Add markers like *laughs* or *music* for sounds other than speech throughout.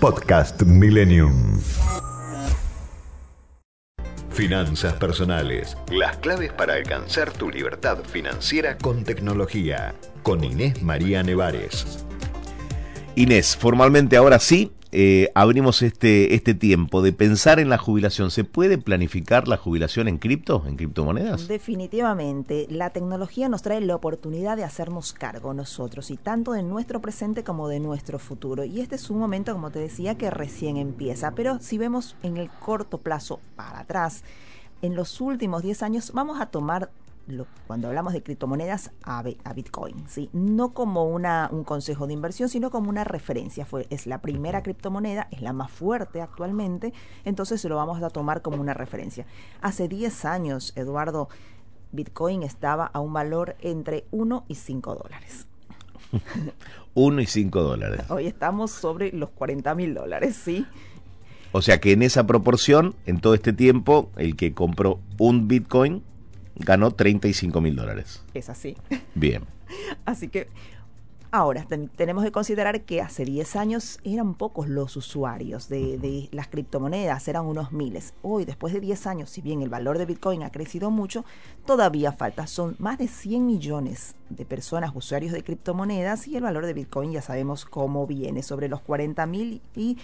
Podcast Millennium. Finanzas personales. Las claves para alcanzar tu libertad financiera con tecnología. Con Inés María Nevares. Inés, formalmente ahora sí, eh, abrimos este, este tiempo de pensar en la jubilación. ¿Se puede planificar la jubilación en cripto, en criptomonedas? Definitivamente, la tecnología nos trae la oportunidad de hacernos cargo nosotros, y tanto de nuestro presente como de nuestro futuro. Y este es un momento, como te decía, que recién empieza. Pero si vemos en el corto plazo para atrás, en los últimos 10 años vamos a tomar cuando hablamos de criptomonedas a, Bitcoin, ¿sí? no como una, un consejo de inversión, sino como una referencia. Fue, es la primera criptomoneda, es la más fuerte actualmente, entonces se lo vamos a tomar como una referencia. Hace 10 años, Eduardo, Bitcoin estaba a un valor entre 1 y 5 dólares. *laughs* 1 y 5 dólares. Hoy estamos sobre los 40 mil dólares, ¿sí? O sea que en esa proporción, en todo este tiempo, el que compró un Bitcoin ganó 35 mil dólares. Es así. Bien. *laughs* así que ahora tenemos que considerar que hace 10 años eran pocos los usuarios de, las criptomonedas, eran unos miles. Hoy, después de 10 años, si bien el valor de Bitcoin ha crecido mucho, todavía falta. Son más de 100 millones de personas usuarios de criptomonedas y el valor de Bitcoin ya sabemos cómo viene, sobre los 40 mil y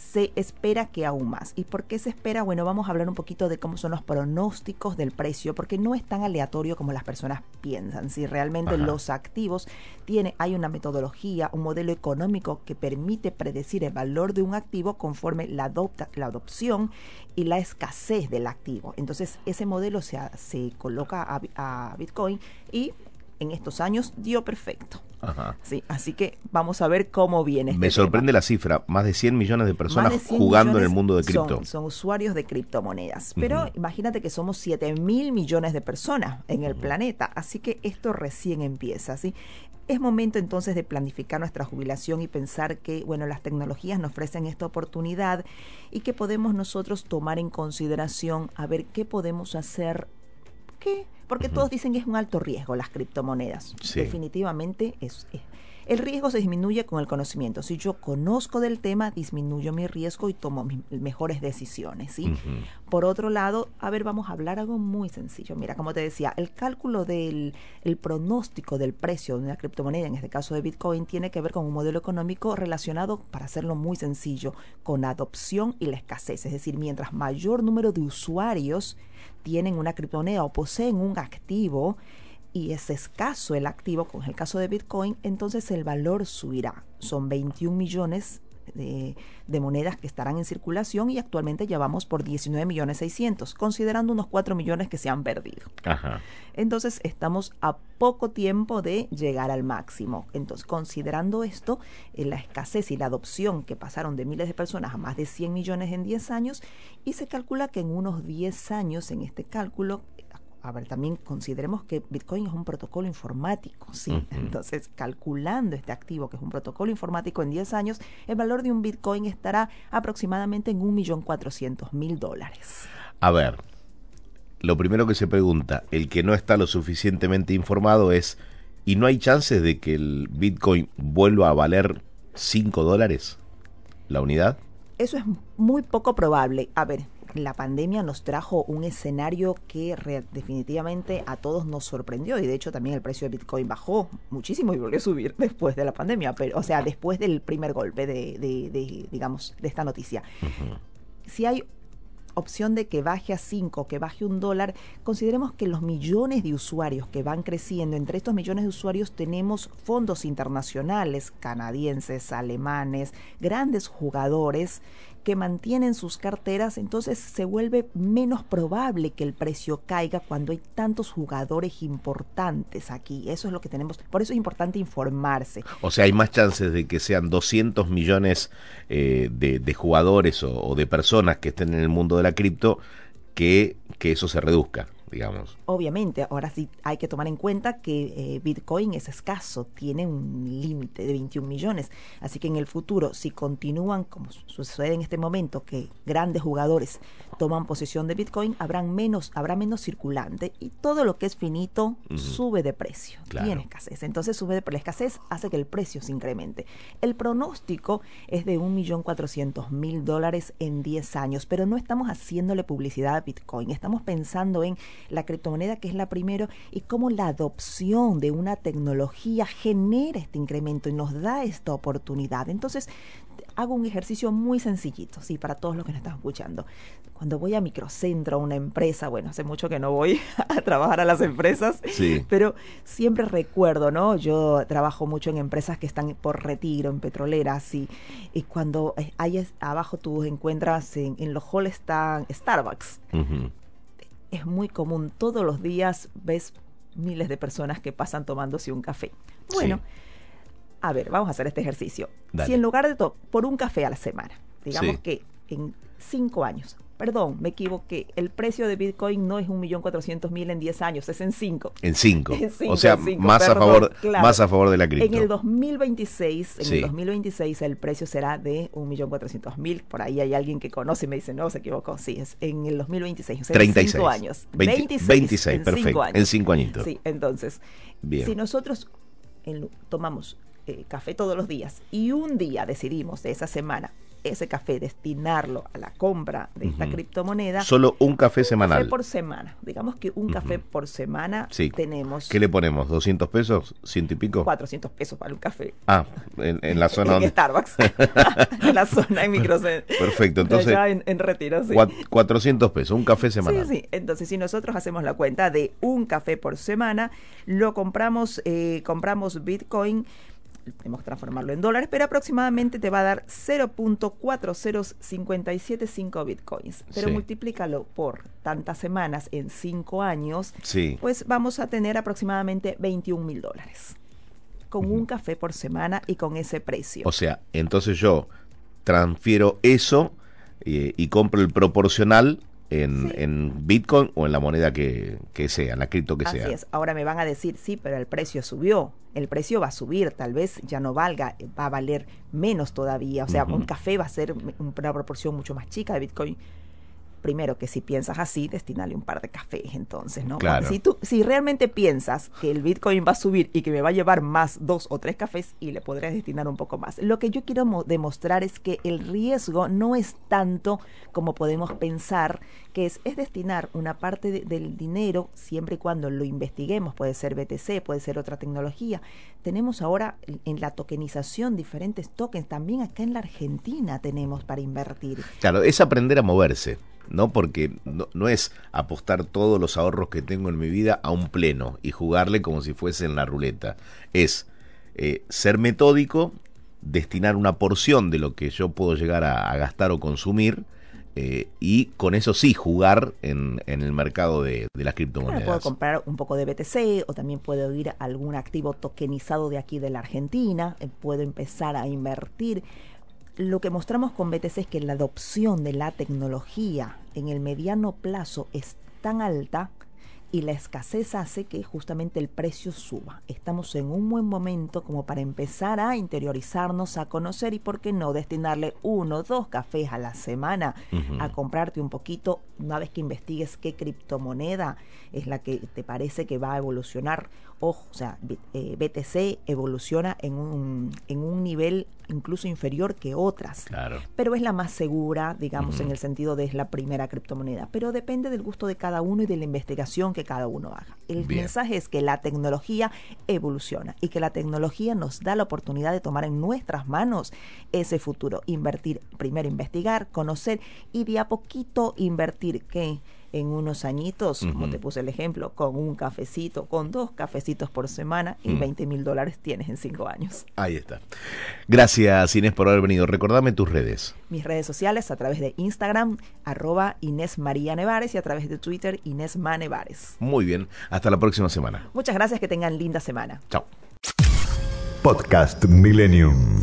se espera que aún más. ¿Y por qué se espera? Bueno, vamos a hablar un poquito de cómo son los pronósticos del precio, porque no es tan aleatorio como las personas piensan. Si realmente los activos tiene, hay una metodología, un modelo económico que permite predecir el valor de un activo conforme la, adopta, la adopción y la escasez del activo. Entonces, ese modelo se, se coloca a, a Bitcoin y en estos años dio perfecto. Ajá. Sí, así que vamos a ver cómo viene. Este Me sorprende la cifra, más de 100 millones de personas jugando en el mundo de cripto. Son, usuarios de criptomonedas, pero imagínate que somos 7 mil millones de personas en el planeta, así que esto recién empieza, ¿sí? Es momento entonces de planificar nuestra jubilación y pensar que, bueno, las tecnologías nos ofrecen esta oportunidad y que podemos nosotros tomar en consideración a ver qué podemos hacer, qué porque todos dicen que es un alto riesgo las criptomonedas. Definitivamente es, El riesgo se disminuye con el conocimiento. Si yo conozco del tema, disminuyo mi riesgo y tomo mejores decisiones. ¿sí? Por otro lado, a ver, vamos a hablar algo muy sencillo. Mira, como te decía, el cálculo del el pronóstico del precio de una criptomoneda, en este caso de Bitcoin, tiene que ver con un modelo económico relacionado, para hacerlo muy sencillo, con adopción y la escasez. Es decir, mientras mayor número de usuarios tienen una criptomoneda o poseen un activo y es escaso el activo, como es el caso de Bitcoin, entonces el valor subirá. Son 21 millones de, monedas que estarán en circulación y actualmente ya vamos por 19 millones 600, considerando unos 4 millones que se han perdido. Entonces estamos a poco tiempo de llegar al máximo. Entonces, considerando esto, eh, la escasez y la adopción que pasaron de miles de personas a más de 100 millones en 10 años, y se calcula que en unos 10 años, en este cálculo, a ver, también consideremos que Bitcoin es un protocolo informático, ¿sí? Entonces, calculando este activo, que es un protocolo informático en 10 años, el valor de un Bitcoin estará aproximadamente en 1.400.000 dólares. A ver, lo primero que se pregunta, el que no está lo suficientemente informado es, ¿y no hay chances de que el Bitcoin vuelva a valer 5 dólares la unidad? Eso es muy poco probable. A ver, la pandemia nos trajo un escenario que definitivamente a todos nos sorprendió y de hecho también el precio de Bitcoin bajó muchísimo y volvió a subir *laughs* después de la pandemia, pero o sea, después del primer golpe de, de, digamos, de esta noticia. Si hay opción de que baje a 5, que baje un dólar, consideremos que los millones de usuarios que van creciendo, entre estos millones de usuarios tenemos fondos internacionales, canadienses, alemanes, grandes jugadores que mantienen sus carteras, entonces se vuelve menos probable que el precio caiga cuando hay tantos jugadores importantes aquí. Eso es lo que tenemos. Por eso es importante informarse. O sea, hay más chances de que sean 200 millones eh, de, jugadores o, de personas que estén en el mundo de la cripto que, que eso se reduzca. Digamos. Obviamente, ahora sí hay que tomar en cuenta que eh, Bitcoin es escaso, tiene un límite de 21 millones. Así que en el futuro, si continúan como sucede en este momento, que grandes jugadores toman posesión de Bitcoin, habrán menos, habrá menos circulante y todo lo que es finito sube de precio. Tiene escasez. Entonces sube de la escasez hace que el precio se incremente. El pronóstico es de 1.400.000 dólares en 10 años, pero no estamos haciéndole publicidad a Bitcoin. Estamos pensando en la criptomoneda que es la primero y cómo la adopción de una tecnología genera este incremento y nos da esta oportunidad. Entonces, hago un ejercicio muy sencillito, sí, para todos los que nos están escuchando. Cuando voy a microcentro, a una empresa, bueno, hace mucho que no voy *laughs* a trabajar a las empresas, pero siempre recuerdo, ¿no? Yo trabajo mucho en empresas que están por retiro, en petroleras, y, y cuando hay abajo tú encuentras en, en los halls están Starbucks. Es muy común, todos los días ves miles de personas que pasan tomándose un café. Bueno, a ver, vamos a hacer este ejercicio. Si en lugar de todo, por un café a la semana, digamos que en cinco años, perdón, me equivoqué, el precio de Bitcoin no es un millón cuatrocientos mil en diez años, es en cinco. En cinco. *laughs* o sea, más, a favor, más a favor de la cripto. En el 2026, en el 2026 el precio será de un millón cuatrocientos mil. Por ahí hay alguien que conoce y me dice, no, se equivocó. Sí, es en el 2026, o sea, 36. en cinco años. 26, 26 en perfecto. Cinco años. En cinco añitos. Sí, entonces, si nosotros tomamos eh, café todos los días y un día decidimos de esa semana ese café destinarlo a la compra de esta criptomoneda. Solo un café semanal. por semana. Digamos que un café por semana tenemos. ¿Qué le ponemos? ¿200 pesos? ¿Ciento y pico? 400 pesos para un café. Ah, en, la zona. en Starbucks. en la zona *laughs* en *laughs* microcentro. Perfecto, entonces. en, en, retiro, sí. 400 pesos, un café semanal. Sí, sí. Entonces, si nosotros hacemos la cuenta de un café por semana, lo compramos, eh, compramos Bitcoin tenemos que transformarlo en dólares, pero aproximadamente te va a dar 0.40575 bitcoins. Pero multiplícalo por tantas semanas en 5 años, pues vamos a tener aproximadamente 21 mil dólares. Con un café por semana y con ese precio. O sea, entonces yo transfiero eso eh, y compro el proporcional en, Bitcoin o en la moneda que, sea, en la cripto que sea. Así es. Ahora me van a decir, sí, pero el precio subió. El precio va a subir, tal vez ya no valga, va a valer menos todavía. O sea, un café va a ser una proporción mucho más chica de Bitcoin primero que si piensas así, destinale un par de cafés entonces, ¿no? Claro. Si tú, si realmente piensas que el Bitcoin va a subir y que me va a llevar más dos o tres cafés y le podrías destinar un poco más. Lo que yo quiero demostrar es que el riesgo no es tanto como podemos pensar, que es, es destinar una parte del dinero siempre y cuando lo investiguemos, puede ser BTC, puede ser otra tecnología. Tenemos ahora en la tokenización diferentes tokens, también acá en la Argentina tenemos para invertir. Claro, es aprender a moverse. ¿No? Porque no, es apostar todos los ahorros que tengo en mi vida a un pleno y jugarle como si fuese en la ruleta. Es eh, ser metódico, destinar una porción de lo que yo puedo llegar a, gastar o consumir. Eh, y con eso sí jugar en, el mercado de, las criptomonedas. puedo comprar un poco de BTC o también puedo ir a algún activo tokenizado de aquí de la Argentina, eh, puedo empezar a invertir lo que mostramos con BTC es que la adopción de la tecnología en el mediano plazo es tan alta y la escasez hace que justamente el precio suba. Estamos en un buen momento como para empezar a interiorizarnos, a conocer y por qué no destinarle uno o dos cafés a la semana a comprarte un poquito una vez que investigues qué criptomoneda es la que te parece que va a evolucionar. Ojo, o sea, BTC eh, evoluciona en un, en un nivel incluso inferior que otras. Claro. Pero es la más segura, digamos, en el sentido de es la primera criptomoneda. Pero depende del gusto de cada uno y de la investigación que cada uno haga. El mensaje es que la tecnología evoluciona y que la tecnología nos da la oportunidad de tomar en nuestras manos ese futuro. Invertir, primero investigar, conocer y de a poquito invertir que en unos añitos, como te puse el ejemplo, con un cafecito, con dos cafecitos por semana y 20 mil dólares tienes en cinco años. Ahí está. Gracias Inés por haber venido. Recordame tus redes. Mis redes sociales a través de Instagram, arroba Inés María Nevares y a través de Twitter, Inés Manevares. Muy bien. Hasta la próxima semana. Muchas gracias. Que tengan linda semana. Chao. Podcast Millennium.